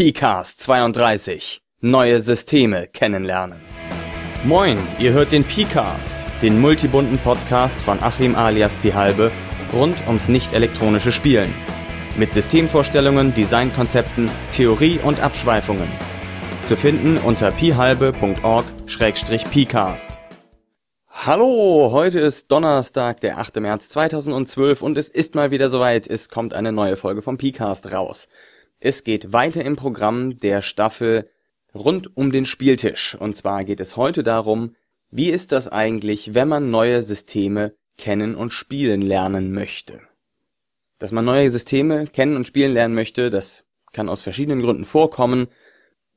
PCAST 32. Neue Systeme kennenlernen. Moin, ihr hört den PCAST, den multibunten Podcast von Achim alias Pihalbe rund ums nicht elektronische Spielen. Mit Systemvorstellungen, Designkonzepten, Theorie und Abschweifungen. Zu finden unter pihalbe.org-pcast. Hallo, heute ist Donnerstag, der 8. März 2012 und es ist mal wieder soweit, es kommt eine neue Folge vom PCAST raus. Es geht weiter im Programm der Staffel rund um den Spieltisch. Und zwar geht es heute darum, wie ist das eigentlich, wenn man neue Systeme kennen und spielen lernen möchte. Dass man neue Systeme kennen und spielen lernen möchte, das kann aus verschiedenen Gründen vorkommen.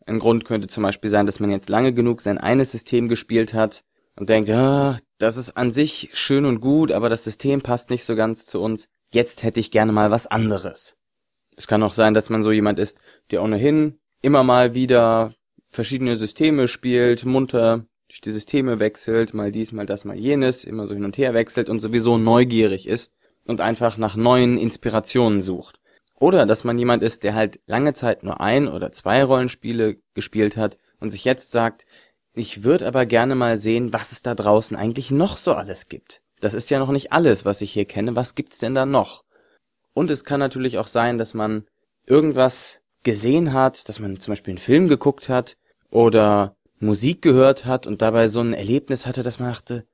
Ein Grund könnte zum Beispiel sein, dass man jetzt lange genug sein eines System gespielt hat und denkt, ah, das ist an sich schön und gut, aber das System passt nicht so ganz zu uns. Jetzt hätte ich gerne mal was anderes. Es kann auch sein, dass man so jemand ist, der ohnehin immer mal wieder verschiedene Systeme spielt, munter durch die Systeme wechselt, mal dies, mal das, mal jenes, immer so hin und her wechselt und sowieso neugierig ist und einfach nach neuen Inspirationen sucht. Oder dass man jemand ist, der halt lange Zeit nur ein oder zwei Rollenspiele gespielt hat und sich jetzt sagt, ich würde aber gerne mal sehen, was es da draußen eigentlich noch so alles gibt. Das ist ja noch nicht alles, was ich hier kenne. Was gibt's denn da noch? Und es kann natürlich auch sein, dass man irgendwas gesehen hat, dass man zum Beispiel einen Film geguckt hat oder Musik gehört hat und dabei so ein Erlebnis hatte, dass man dachte,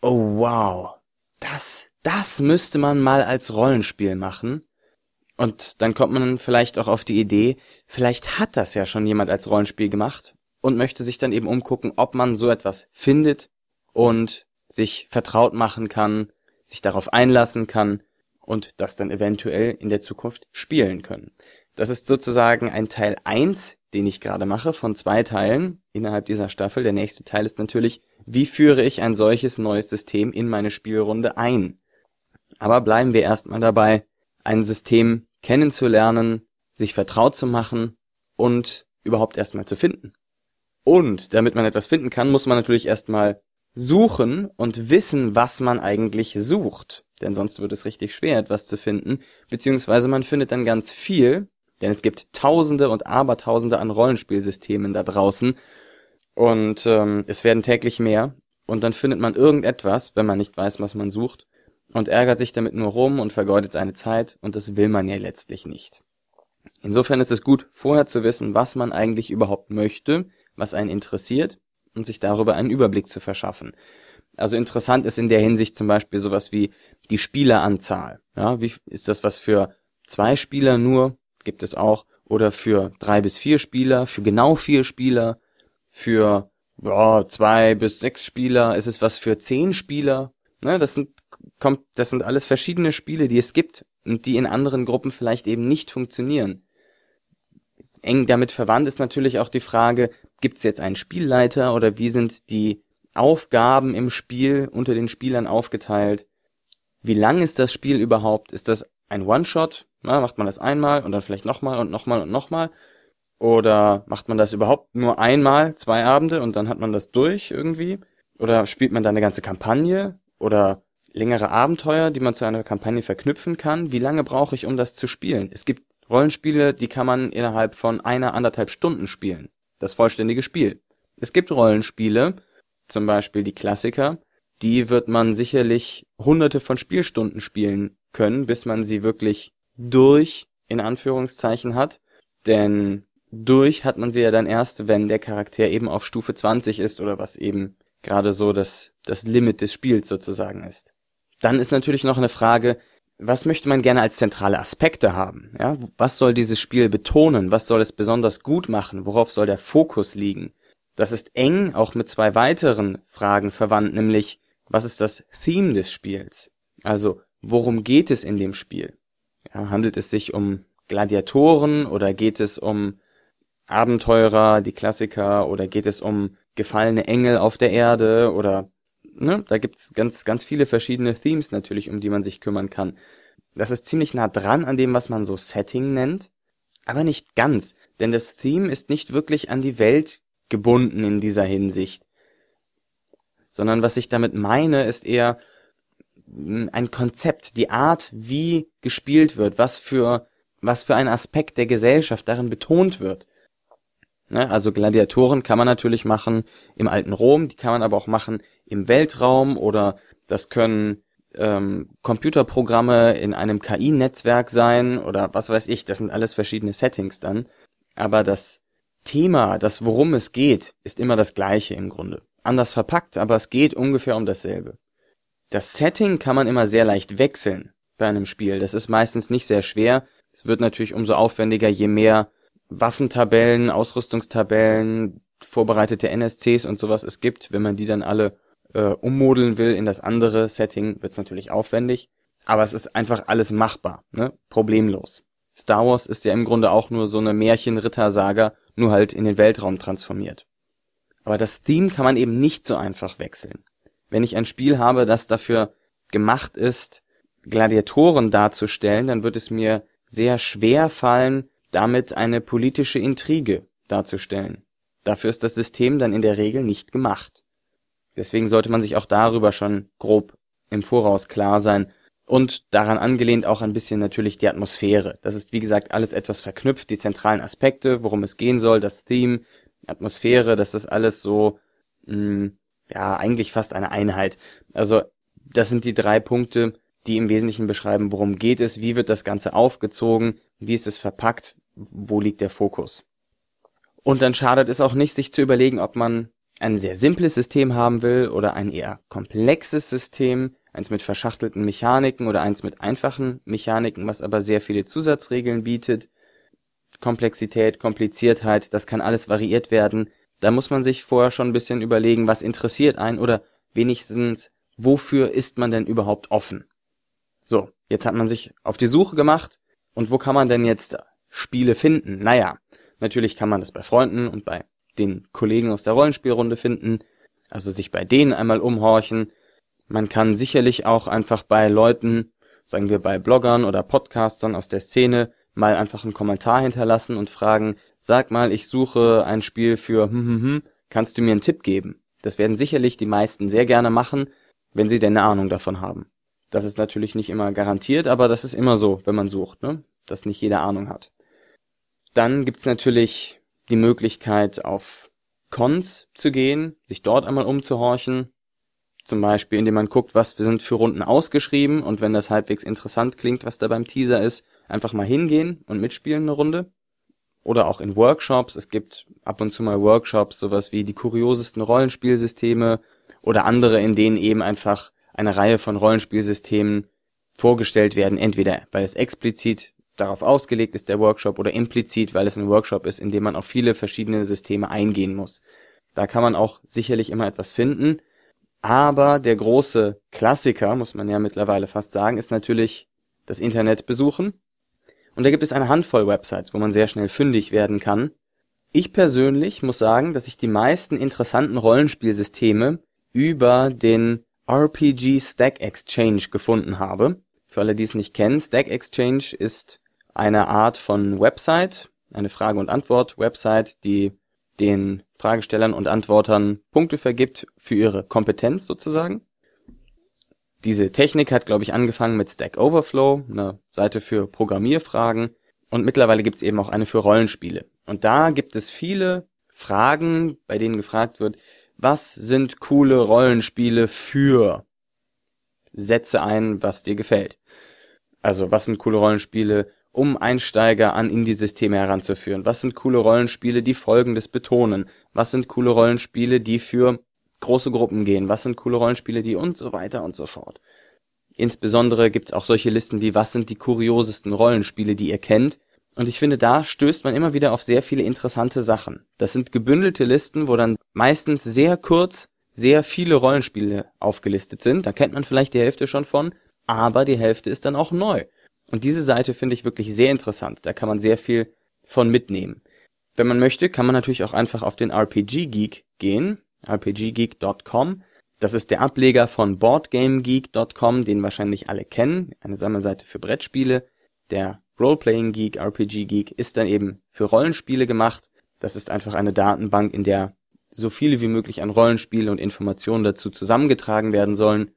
oh wow, das, das müsste man mal als Rollenspiel machen. Und dann kommt man vielleicht auch auf die Idee, vielleicht hat das ja schon jemand als Rollenspiel gemacht und möchte sich dann eben umgucken, ob man so etwas findet und sich vertraut machen kann, sich darauf einlassen kann und das dann eventuell in der Zukunft spielen können. Das ist sozusagen ein Teil 1, den ich gerade mache, von zwei Teilen innerhalb dieser Staffel. Der nächste Teil ist natürlich, wie führe ich ein solches neues System in meine Spielrunde ein? Aber bleiben wir erstmal dabei, ein System kennenzulernen, sich vertraut zu machen und überhaupt erstmal zu finden. Und damit man etwas finden kann, muss man natürlich erstmal suchen und wissen, was man eigentlich sucht denn sonst wird es richtig schwer, etwas zu finden, beziehungsweise man findet dann ganz viel, denn es gibt Tausende und Abertausende an Rollenspielsystemen da draußen und ähm, es werden täglich mehr und dann findet man irgendetwas, wenn man nicht weiß, was man sucht und ärgert sich damit nur rum und vergeudet seine Zeit und das will man ja letztlich nicht. Insofern ist es gut, vorher zu wissen, was man eigentlich überhaupt möchte, was einen interessiert und sich darüber einen Überblick zu verschaffen. Also interessant ist in der Hinsicht zum Beispiel sowas wie die Spieleranzahl. Ja, wie ist das was für zwei Spieler nur? Gibt es auch. Oder für drei bis vier Spieler, für genau vier Spieler, für ja, zwei bis sechs Spieler, ist es was für zehn Spieler? Ne, das sind kommt, das sind alles verschiedene Spiele, die es gibt und die in anderen Gruppen vielleicht eben nicht funktionieren. Eng damit verwandt ist natürlich auch die Frage, gibt es jetzt einen Spielleiter oder wie sind die Aufgaben im Spiel unter den Spielern aufgeteilt? wie lang ist das Spiel überhaupt? Ist das ein One-Shot? Macht man das einmal und dann vielleicht nochmal und nochmal und nochmal? Oder macht man das überhaupt nur einmal, zwei Abende und dann hat man das durch irgendwie? Oder spielt man da eine ganze Kampagne? Oder längere Abenteuer, die man zu einer Kampagne verknüpfen kann? Wie lange brauche ich, um das zu spielen? Es gibt Rollenspiele, die kann man innerhalb von einer, anderthalb Stunden spielen. Das vollständige Spiel. Es gibt Rollenspiele, zum Beispiel die Klassiker, die wird man sicherlich hunderte von Spielstunden spielen können, bis man sie wirklich durch, in Anführungszeichen, hat. Denn durch hat man sie ja dann erst, wenn der Charakter eben auf Stufe 20 ist oder was eben gerade so das, das Limit des Spiels sozusagen ist. Dann ist natürlich noch eine Frage, was möchte man gerne als zentrale Aspekte haben? Ja, was soll dieses Spiel betonen? Was soll es besonders gut machen? Worauf soll der Fokus liegen? Das ist eng auch mit zwei weiteren Fragen verwandt, nämlich was ist das Theme des Spiels? Also, worum geht es in dem Spiel? Ja, handelt es sich um Gladiatoren oder geht es um Abenteurer, die Klassiker, oder geht es um gefallene Engel auf der Erde oder ne, da gibt's ganz, ganz viele verschiedene Themes natürlich, um die man sich kümmern kann. Das ist ziemlich nah dran an dem, was man so Setting nennt, aber nicht ganz, denn das Theme ist nicht wirklich an die Welt gebunden in dieser Hinsicht sondern was ich damit meine, ist eher ein Konzept, die Art, wie gespielt wird, was für was für ein Aspekt der Gesellschaft darin betont wird. Ne? Also Gladiatoren kann man natürlich machen im alten Rom, die kann man aber auch machen im Weltraum oder das können ähm, Computerprogramme in einem KI-Netzwerk sein oder was weiß ich, das sind alles verschiedene Settings dann. Aber das Thema, das worum es geht, ist immer das gleiche im Grunde. Anders verpackt, aber es geht ungefähr um dasselbe. Das Setting kann man immer sehr leicht wechseln bei einem Spiel. Das ist meistens nicht sehr schwer. Es wird natürlich umso aufwendiger, je mehr Waffentabellen, Ausrüstungstabellen, vorbereitete NSCs und sowas es gibt. Wenn man die dann alle äh, ummodeln will in das andere Setting, wird es natürlich aufwendig. Aber es ist einfach alles machbar, ne? Problemlos. Star Wars ist ja im Grunde auch nur so eine Märchen-Ritter-Saga, nur halt in den Weltraum transformiert. Aber das Theme kann man eben nicht so einfach wechseln. Wenn ich ein Spiel habe, das dafür gemacht ist, Gladiatoren darzustellen, dann wird es mir sehr schwer fallen, damit eine politische Intrige darzustellen. Dafür ist das System dann in der Regel nicht gemacht. Deswegen sollte man sich auch darüber schon grob im Voraus klar sein und daran angelehnt auch ein bisschen natürlich die Atmosphäre. Das ist wie gesagt alles etwas verknüpft, die zentralen Aspekte, worum es gehen soll, das Theme, Atmosphäre, das ist alles so mh, hm, ja eigentlich fast eine Einheit. Also das sind die drei Punkte, die im Wesentlichen beschreiben, worum geht es, wie wird das Ganze aufgezogen, wie ist es verpackt, wo liegt der Fokus. Und dann schadet es auch nicht, sich zu überlegen, ob man ein sehr simples System haben will oder ein eher komplexes System, eins mit verschachtelten Mechaniken oder eins mit einfachen Mechaniken, was aber sehr viele Zusatzregeln bietet. Komplexität, Kompliziertheit, das kann alles variiert werden. Da muss man sich vorher schon ein bisschen überlegen, was interessiert einen oder wenigstens, wofür ist man denn überhaupt offen? So, jetzt hat man sich auf die Suche gemacht und wo kann man denn jetzt Spiele finden? Naja, natürlich kann man das bei Freunden und bei den Kollegen aus der Rollenspielrunde finden, also sich bei denen einmal umhorchen. Man kann sicherlich auch einfach bei Leuten, sagen wir bei Bloggern oder Podcastern aus der Szene, mal einfach einen Kommentar hinterlassen und fragen, sag mal, ich suche ein Spiel für hm, hm, hm, kannst du mir einen Tipp geben? Das werden sicherlich die meisten sehr gerne machen, wenn sie denn eine Ahnung davon haben. Das ist natürlich nicht immer garantiert, aber das ist immer so, wenn man sucht, ne? dass nicht jeder Ahnung hat. Dann gibt's natürlich die Möglichkeit, auf Cons zu gehen, sich dort einmal umzuhorchen. Zum Beispiel, indem man guckt, was sind für Runden ausgeschrieben und wenn das halbwegs interessant klingt, was da beim Teaser ist, einfach mal hingehen und mitspielen eine Runde. Oder auch in Workshops. Es gibt ab und zu mal Workshops, sowas wie die kuriosesten Rollenspielsysteme oder andere, in denen eben einfach eine Reihe von Rollenspielsystemen vorgestellt werden, entweder weil es explizit darauf ausgelegt ist, der Workshop, oder implizit, weil es ein Workshop ist, in dem man auf viele verschiedene Systeme eingehen muss. Da kann man auch sicherlich immer etwas finden. Aber der große Klassiker, muss man ja mittlerweile fast sagen, ist natürlich das Internet besuchen. Und da gibt es eine Handvoll Websites, wo man sehr schnell fündig werden kann. Ich persönlich muss sagen, dass ich die meisten interessanten Rollenspielsysteme über den RPG Stack Exchange gefunden habe. Für alle, die es nicht kennen, Stack Exchange ist eine Art von Website, eine Frage- und Antwort-Website, die den Fragestellern und Antwortern Punkte vergibt für ihre Kompetenz sozusagen. Diese Technik hat, glaube ich, angefangen mit Stack Overflow, eine Seite für Programmierfragen. Und mittlerweile gibt es eben auch eine für Rollenspiele. Und da gibt es viele Fragen, bei denen gefragt wird, was sind coole Rollenspiele für? Setze ein, was dir gefällt. Also, was sind coole Rollenspiele um Einsteiger an Indie-Systeme heranzuführen? Was sind coole Rollenspiele, die Folgendes betonen? Was sind coole Rollenspiele, die für große Gruppen gehen? Was sind coole Rollenspiele, die und so weiter und so fort? Insbesondere gibt's auch solche Listen wie was sind die kuriosesten Rollenspiele, die ihr kennt? Und ich finde, da stößt man immer wieder auf sehr viele interessante Sachen. Das sind gebündelte Listen, wo dann meistens sehr kurz sehr viele Rollenspiele aufgelistet sind. Da kennt man vielleicht die Hälfte schon von, aber die Hälfte ist dann auch neu. Und diese Seite finde ich wirklich sehr interessant. Da kann man sehr viel von mitnehmen. Wenn man möchte, kann man natürlich auch einfach auf den RPG Geek gehen, rpggeek.com. Das ist der Ableger von boardgamegeek.com, den wahrscheinlich alle kennen, eine Sammelseite für Brettspiele. Der Roleplaying Geek, RPG Geek ist dann eben für Rollenspiele gemacht. Das ist einfach eine Datenbank, in der so viele wie möglich an Rollenspiele und Informationen dazu zusammengetragen werden sollen.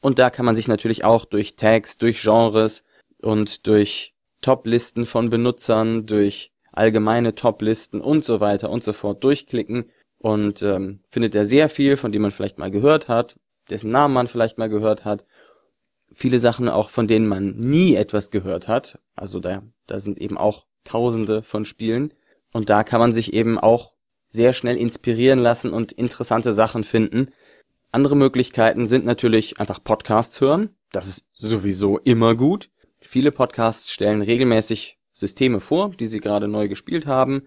Und da kann man sich natürlich auch durch Tags, durch Genres und durch Top-Listen von Benutzern, durch allgemeine Top-Listen und so weiter und so fort durchklicken und ähm, findet er sehr viel, von dem man vielleicht mal gehört hat, dessen Namen man vielleicht mal gehört hat. Viele Sachen auch, von denen man nie etwas gehört hat. Also da, da sind eben auch tausende von Spielen. Und da kann man sich eben auch sehr schnell inspirieren lassen und interessante Sachen finden. Andere Möglichkeiten sind natürlich einfach Podcasts hören. Das ist sowieso immer gut. Viele Podcasts stellen regelmäßig Systeme vor, die sie gerade neu gespielt haben.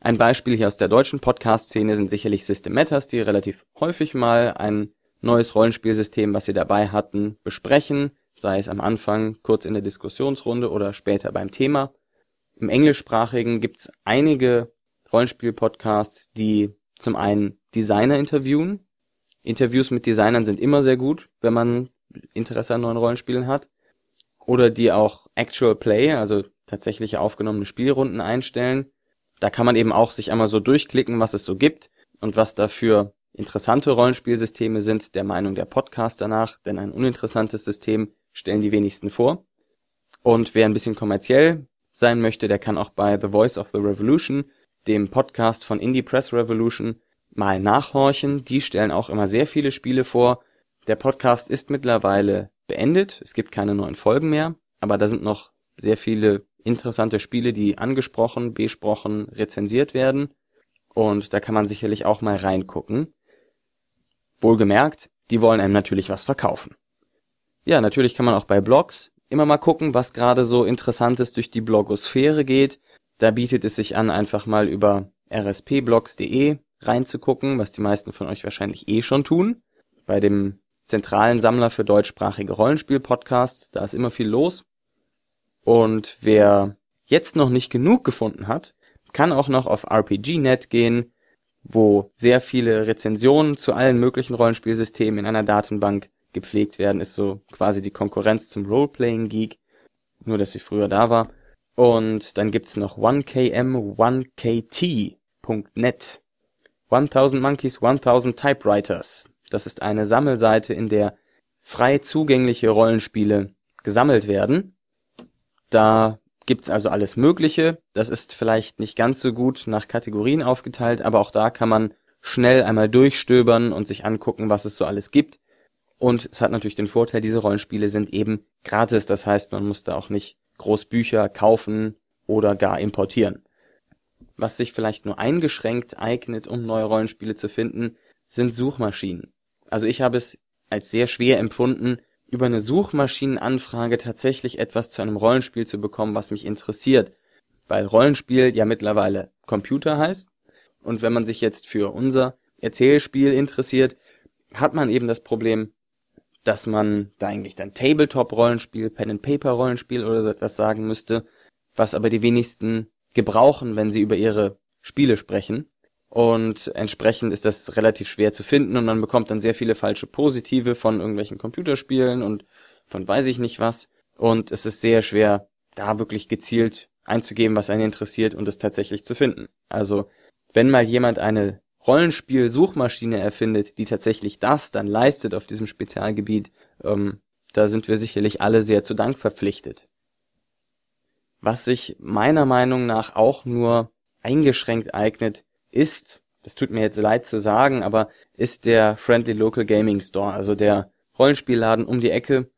Ein Beispiel hier aus der deutschen Podcast-Szene sind sicherlich System Matters, die relativ häufig mal ein neues Rollenspielsystem, was sie dabei hatten, besprechen, sei es am Anfang, kurz in der Diskussionsrunde oder später beim Thema. Im englischsprachigen gibt's einige Rollenspiel-Podcasts, die zum einen Designer interviewen. Interviews mit Designern sind immer sehr gut, wenn man Interesse an neuen Rollenspielen hat. Oder die auch Actual Play, also tatsächliche aufgenommene Spielrunden einstellen. Da kann man eben auch sich einmal so durchklicken, was es so gibt und was dafür interessante Rollenspielsysteme sind, der Meinung der Podcaster nach, denn ein uninteressantes System stellen die wenigsten vor. Und wer ein bisschen kommerziell sein möchte, der kann auch bei The Voice of the Revolution, dem Podcast von Indie Press Revolution, mal nachhorchen. Die stellen auch immer sehr viele Spiele vor. Der Podcast ist mittlerweile beendet. Es gibt keine neuen Folgen mehr, aber da sind noch sehr viele interessante Spiele, die angesprochen, besprochen, rezensiert werden. Und da kann man sicherlich auch mal reingucken. Wohlgemerkt, die wollen einem natürlich was verkaufen. Ja, natürlich kann man auch bei Blogs immer mal gucken, was gerade so Interessantes durch die Blogosphäre geht. Da bietet es sich an, einfach mal über rspblogs.de reinzugucken, was die meisten von euch wahrscheinlich eh schon tun. Bei dem zentralen Sammler für deutschsprachige Rollenspiel-Podcasts, da ist immer viel los. Und wer jetzt noch nicht genug gefunden hat, kann auch noch auf RPGNet gehen, wo sehr viele Rezensionen zu allen möglichen Rollenspielsystemen in einer Datenbank gepflegt werden, ist so quasi die Konkurrenz zum Roleplaying Geek, nur dass sie früher da war. Und dann gibt's noch 1km1kt.net. 1000 Monkeys, 1000 Typewriters. Das ist eine Sammelseite, in der frei zugängliche Rollenspiele gesammelt werden. Da gibt's also alles Mögliche. Das ist vielleicht nicht ganz so gut nach Kategorien aufgeteilt, aber auch da kann man schnell einmal durchstöbern und sich angucken, was es so alles gibt. Und es hat natürlich den Vorteil, diese Rollenspiele sind eben gratis. Das heißt, man muss da auch nicht groß Bücher kaufen oder gar importieren. Was sich vielleicht nur eingeschränkt eignet, um neue Rollenspiele zu finden, sind Suchmaschinen. Also ich habe es als sehr schwer empfunden, über eine Suchmaschinenanfrage tatsächlich etwas zu einem Rollenspiel zu bekommen, was mich interessiert. Weil Rollenspiel ja mittlerweile Computer heißt. Und wenn man sich jetzt für unser Erzählspiel interessiert, hat man eben das Problem, dass man da eigentlich dann Tabletop-Rollenspiel, Pen-and-Paper-Rollenspiel oder so etwas sagen müsste, was aber die wenigsten gebrauchen, wenn sie über ihre Spiele sprechen. Und entsprechend ist das relativ schwer zu finden und man bekommt dann sehr viele falsche Positive von irgendwelchen Computerspielen und von weiß ich nicht was. Und es ist sehr schwer, da wirklich gezielt einzugeben, was einen interessiert und es tatsächlich zu finden. Also, wenn mal jemand eine Rollenspiel-Suchmaschine erfindet, die tatsächlich das dann leistet auf diesem Spezialgebiet, ähm, da sind wir sicherlich alle sehr zu Dank verpflichtet. Was sich meiner Meinung nach auch nur eingeschränkt eignet, ist, das tut mir jetzt leid zu sagen, aber ist der Friendly Local Gaming Store, also der Rollenspielladen um die Ecke.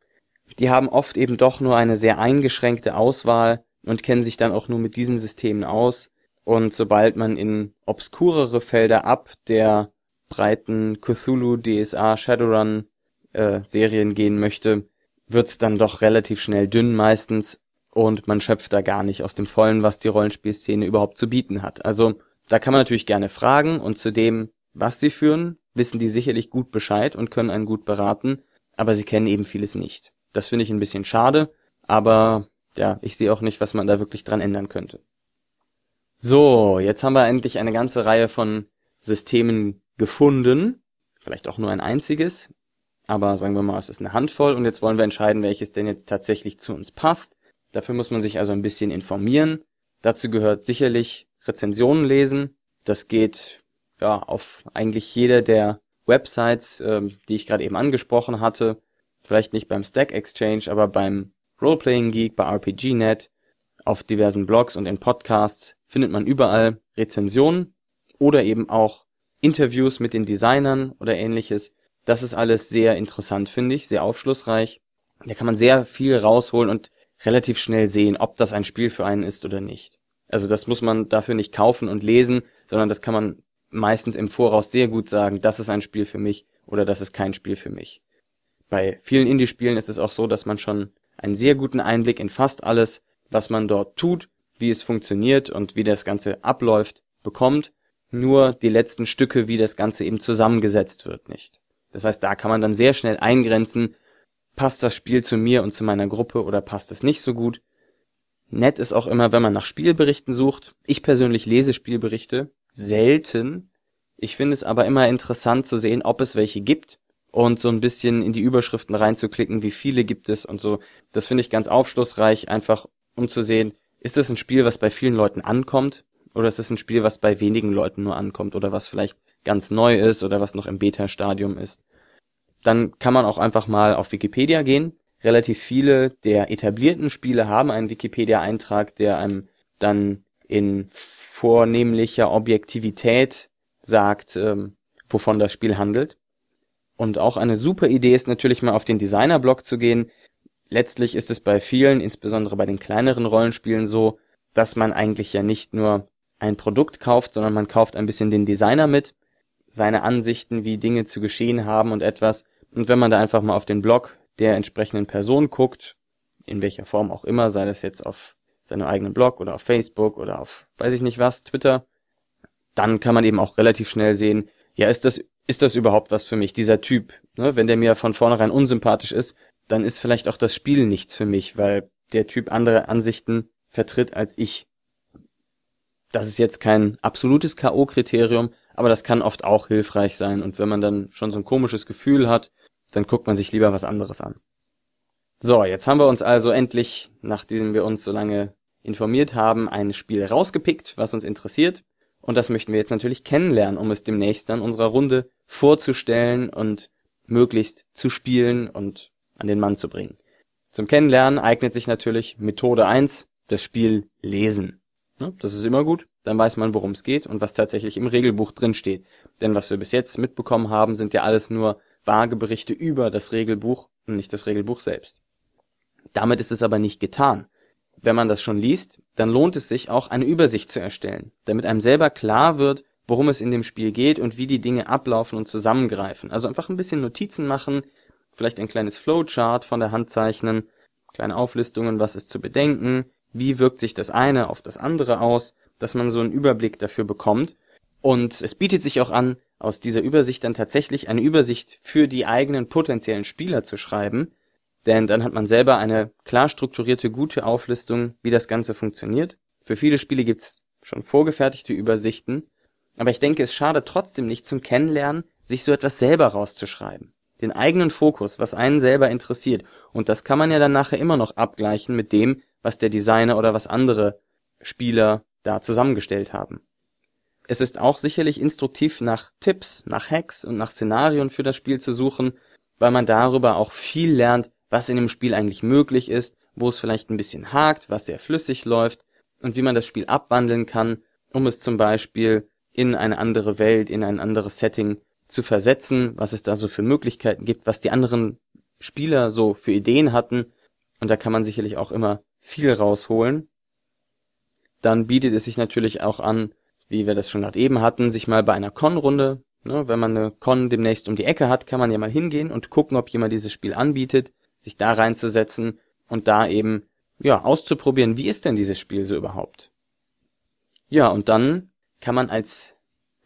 Die haben oft eben doch nur eine sehr eingeschränkte Auswahl und kennen sich dann auch nur mit diesen Systemen aus und sobald man in obskurere Felder ab der breiten Cthulhu, DSA, Shadowrun äh, Serien gehen möchte, wird's dann doch relativ schnell dünn meistens und man schöpft da gar nicht aus dem Vollen, was die Rollenspielszene überhaupt zu bieten hat. Also da kann man natürlich gerne fragen und zu dem, was sie führen, wissen die sicherlich gut Bescheid und können einen gut beraten, aber sie kennen eben vieles nicht. Das finde ich ein bisschen schade, aber ja, ich sehe auch nicht, was man da wirklich dran ändern könnte. So, jetzt haben wir endlich eine ganze Reihe von Systemen gefunden. Vielleicht auch nur ein einziges. Aber sagen wir mal, es ist eine Handvoll und jetzt wollen wir entscheiden, welches denn jetzt tatsächlich zu uns passt. Dafür muss man sich also ein bisschen informieren. Dazu gehört sicherlich Rezensionen lesen. Das geht ja auf eigentlich jeder der Websites, ähm, die ich gerade eben angesprochen hatte. Vielleicht nicht beim Stack Exchange, aber beim Roleplaying Geek, bei RPGNet, auf diversen Blogs und in Podcasts findet man überall Rezensionen oder eben auch Interviews mit den Designern oder ähnliches. Das ist alles sehr interessant, finde ich, sehr aufschlussreich. Da kann man sehr viel rausholen und relativ schnell sehen, ob das ein Spiel für einen ist oder nicht. Also das muss man dafür nicht kaufen und lesen, sondern das kann man meistens im Voraus sehr gut sagen, das ist ein Spiel für mich oder das ist kein Spiel für mich. Bei vielen Indie-Spielen ist es auch so, dass man schon einen sehr guten Einblick in fast alles, was man dort tut, wie es funktioniert und wie das Ganze abläuft, bekommt. Nur die letzten Stücke, wie das Ganze eben zusammengesetzt wird, nicht. Das heißt, da kann man dann sehr schnell eingrenzen, passt das Spiel zu mir und zu meiner Gruppe oder passt es nicht so gut. Nett ist auch immer, wenn man nach Spielberichten sucht. Ich persönlich lese Spielberichte selten. Ich finde es aber immer interessant zu sehen, ob es welche gibt und so ein bisschen in die Überschriften reinzuklicken, wie viele gibt es und so. Das finde ich ganz aufschlussreich, einfach um zu sehen, ist das ein Spiel, was bei vielen Leuten ankommt oder ist es ein Spiel, was bei wenigen Leuten nur ankommt oder was vielleicht ganz neu ist oder was noch im Beta-Stadium ist. Dann kann man auch einfach mal auf Wikipedia gehen. Relativ viele der etablierten Spiele haben einen Wikipedia-Eintrag, der einem dann in vornehmlicher Objektivität sagt, ähm, wovon das Spiel handelt. Und auch eine super Idee ist natürlich mal auf den Designer-Blog zu gehen. Letztlich ist es bei vielen, insbesondere bei den kleineren Rollenspielen so, dass man eigentlich ja nicht nur ein Produkt kauft, sondern man kauft ein bisschen den Designer mit, seine Ansichten, wie Dinge zu geschehen haben und etwas. Und wenn man da einfach mal auf den Blog der entsprechenden Person guckt, in welcher Form auch immer, sei das jetzt auf seinem eigenen Blog oder auf Facebook oder auf weiß ich nicht was, Twitter, dann kann man eben auch relativ schnell sehen, ja, ist das, ist das überhaupt was für mich, dieser Typ? Ne? Wenn der mir von vornherein unsympathisch ist, dann ist vielleicht auch das Spiel nichts für mich, weil der Typ andere Ansichten vertritt als ich. Das ist jetzt kein absolutes K.O.-Kriterium, aber das kann oft auch hilfreich sein. Und wenn man dann schon so ein komisches Gefühl hat, dann guckt man sich lieber was anderes an. So, jetzt haben wir uns also endlich, nachdem wir uns so lange informiert haben, ein Spiel rausgepickt, was uns interessiert. Und das möchten wir jetzt natürlich kennenlernen, um es demnächst dann unserer Runde vorzustellen und möglichst zu spielen und an den Mann zu bringen. Zum Kennenlernen eignet sich natürlich Methode 1, das Spiel lesen. Das ist immer gut, dann weiß man, worum es geht und was tatsächlich im Regelbuch drin steht. Denn was wir bis jetzt mitbekommen haben, sind ja alles nur vage Berichte über das Regelbuch und nicht das Regelbuch selbst. Damit ist es aber nicht getan. Wenn man das schon liest, dann lohnt es sich auch eine Übersicht zu erstellen, damit einem selber klar wird, worum es in dem Spiel geht und wie die Dinge ablaufen und zusammengreifen. Also einfach ein bisschen Notizen machen, vielleicht ein kleines Flowchart von der Hand zeichnen, kleine Auflistungen, was ist zu bedenken, wie wirkt sich das eine auf das andere aus, dass man so einen Überblick dafür bekommt. Und es bietet sich auch an, aus dieser Übersicht dann tatsächlich eine Übersicht für die eigenen potenziellen Spieler zu schreiben, denn dann hat man selber eine klar strukturierte, gute Auflistung, wie das Ganze funktioniert. Für viele Spiele gibt's schon vorgefertigte Übersichten, aber ich denke, es schadet trotzdem nicht zum Kennenlernen, sich so etwas selber rauszuschreiben. Den eigenen Fokus, was einen selber interessiert. Und das kann man ja dann nachher immer noch abgleichen mit dem, was der Designer oder was andere Spieler da zusammengestellt haben. Es ist auch sicherlich instruktiv, nach Tipps, nach Hacks und nach Szenarien für das Spiel zu suchen, weil man darüber auch viel lernt, was in dem Spiel eigentlich möglich ist, wo es vielleicht ein bisschen hakt, was sehr flüssig läuft und wie man das Spiel abwandeln kann, um es zum Beispiel in eine andere Welt, in ein anderes Setting zu versetzen, was es da so für Möglichkeiten gibt, was die anderen Spieler so für Ideen hatten. Und da kann man sicherlich auch immer viel rausholen. Dann bietet es sich natürlich auch an, wie wir das schon gerade eben hatten, sich mal bei einer Con-Runde, ne, wenn man eine Con demnächst um die Ecke hat, kann man ja mal hingehen und gucken, ob jemand dieses Spiel anbietet, sich da reinzusetzen und da eben, ja, auszuprobieren, wie ist denn dieses Spiel so überhaupt. Ja, und dann kann man als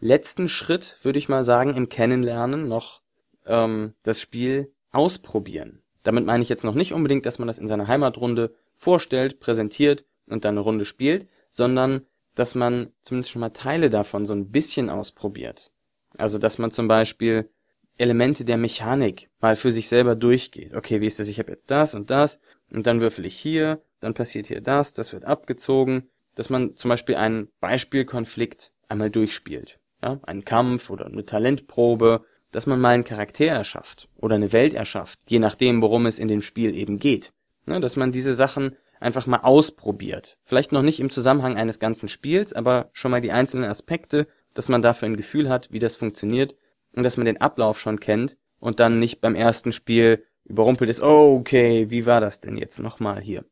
letzten Schritt, würde ich mal sagen, im Kennenlernen noch ähm, das Spiel ausprobieren. Damit meine ich jetzt noch nicht unbedingt, dass man das in seiner Heimatrunde vorstellt, präsentiert und dann eine Runde spielt, sondern dass man zumindest schon mal Teile davon so ein bisschen ausprobiert. Also dass man zum Beispiel Elemente der Mechanik mal für sich selber durchgeht. Okay, wie ist das? Ich habe jetzt das und das und dann würfel ich hier, dann passiert hier das, das wird abgezogen. Dass man zum Beispiel einen Beispielkonflikt einmal durchspielt. Ja, einen Kampf oder eine Talentprobe, dass man mal einen Charakter erschafft oder eine Welt erschafft, je nachdem, worum es in dem Spiel eben geht. Ja, dass man diese Sachen einfach mal ausprobiert. Vielleicht noch nicht im Zusammenhang eines ganzen Spiels, aber schon mal die einzelnen Aspekte, dass man dafür ein Gefühl hat, wie das funktioniert und dass man den Ablauf schon kennt und dann nicht beim ersten Spiel überrumpelt ist, oh, okay, wie war das denn jetzt nochmal hier?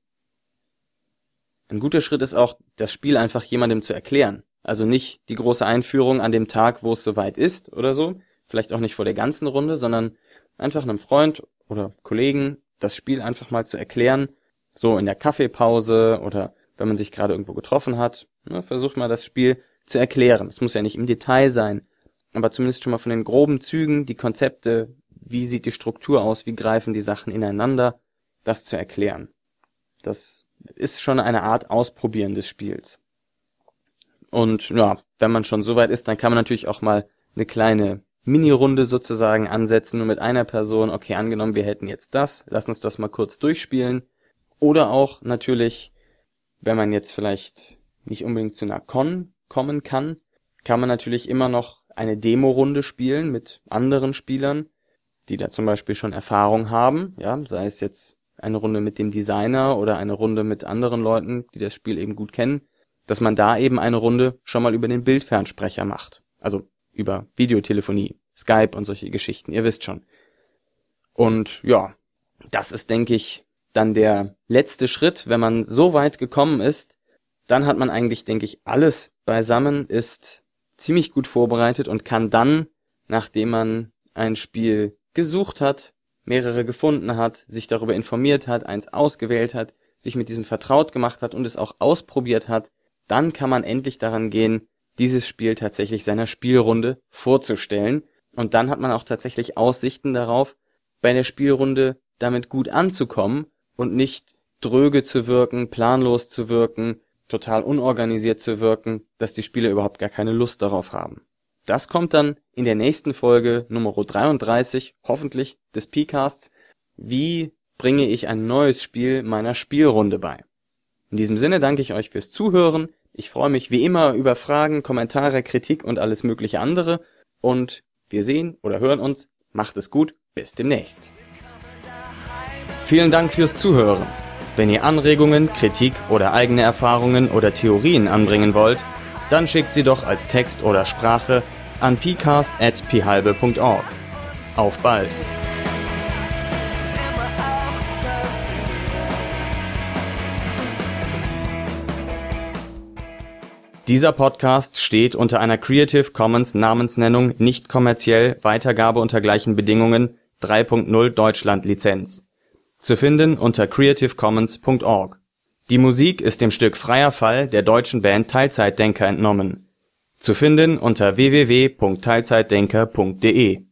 Ein guter Schritt ist auch, das Spiel einfach jemandem zu erklären. Also nicht die große Einführung an dem Tag, wo es soweit ist oder so, vielleicht auch nicht vor der ganzen Runde, sondern einfach einem Freund oder Kollegen das Spiel einfach mal zu erklären, so in der Kaffeepause oder wenn man sich gerade irgendwo getroffen hat, ne, versucht mal das Spiel zu erklären. Es muss ja nicht im Detail sein, aber zumindest schon mal von den groben Zügen, die Konzepte, wie sieht die Struktur aus, wie greifen die Sachen ineinander, das zu erklären. Das ist schon eine Art Ausprobieren des Spiels. Und ja, wenn man schon so weit ist, dann kann man natürlich auch mal eine kleine Mini-Runde sozusagen ansetzen, nur mit einer Person. Okay, angenommen, wir hätten jetzt das, lass uns das mal kurz durchspielen. Oder auch natürlich, wenn man jetzt vielleicht nicht unbedingt zu einer Con kommen kann, kann man natürlich immer noch eine Demo-Runde spielen mit anderen Spielern, die da zum Beispiel schon Erfahrung haben, ja, sei es jetzt eine Runde mit dem Designer oder eine Runde mit anderen Leuten, die das Spiel eben gut kennen, dass man da eben eine Runde schon mal über den Bildfernsprecher macht. Also über Videotelefonie, Skype und solche Geschichten, ihr wisst schon. Und ja, das ist, denke ich, dann der letzte Schritt, wenn man so weit gekommen ist, dann hat man eigentlich, denke ich, alles beisammen, ist ziemlich gut vorbereitet und kann dann, nachdem man ein Spiel gesucht hat, mehrere gefunden hat, sich darüber informiert hat, eins ausgewählt hat, sich mit diesem vertraut gemacht hat und es auch ausprobiert hat, dann kann man endlich daran gehen, dieses Spiel tatsächlich seiner Spielrunde vorzustellen. Und dann hat man auch tatsächlich Aussichten darauf, bei der Spielrunde damit gut anzukommen und nicht dröge zu wirken, planlos zu wirken, total unorganisiert zu wirken, dass die Spieler überhaupt gar keine Lust darauf haben. Das kommt dann in der nächsten Folge Nummer 33, hoffentlich, des P-Casts. Wie bringe ich ein neues Spiel meiner Spielrunde bei? In diesem Sinne danke ich euch fürs Zuhören. Ich freue mich wie immer über Fragen, Kommentare, Kritik und alles mögliche andere. Und wir sehen oder hören uns. Macht es gut. Bis demnächst. Vielen Dank fürs Zuhören. Wenn ihr Anregungen, Kritik oder eigene Erfahrungen oder Theorien anbringen wollt, dann schickt sie doch als Text oder Sprache an pcast.phalbe.org. Auf bald! Dieser Podcast steht unter einer Creative Commons Namensnennung nicht kommerziell Weitergabe unter gleichen Bedingungen 3.0 Deutschland Lizenz. Zu finden unter creativecommons.org. Die Musik ist dem Stück Freier Fall der deutschen Band Teilzeitdenker entnommen zu finden unter www.teilzeitdenker.de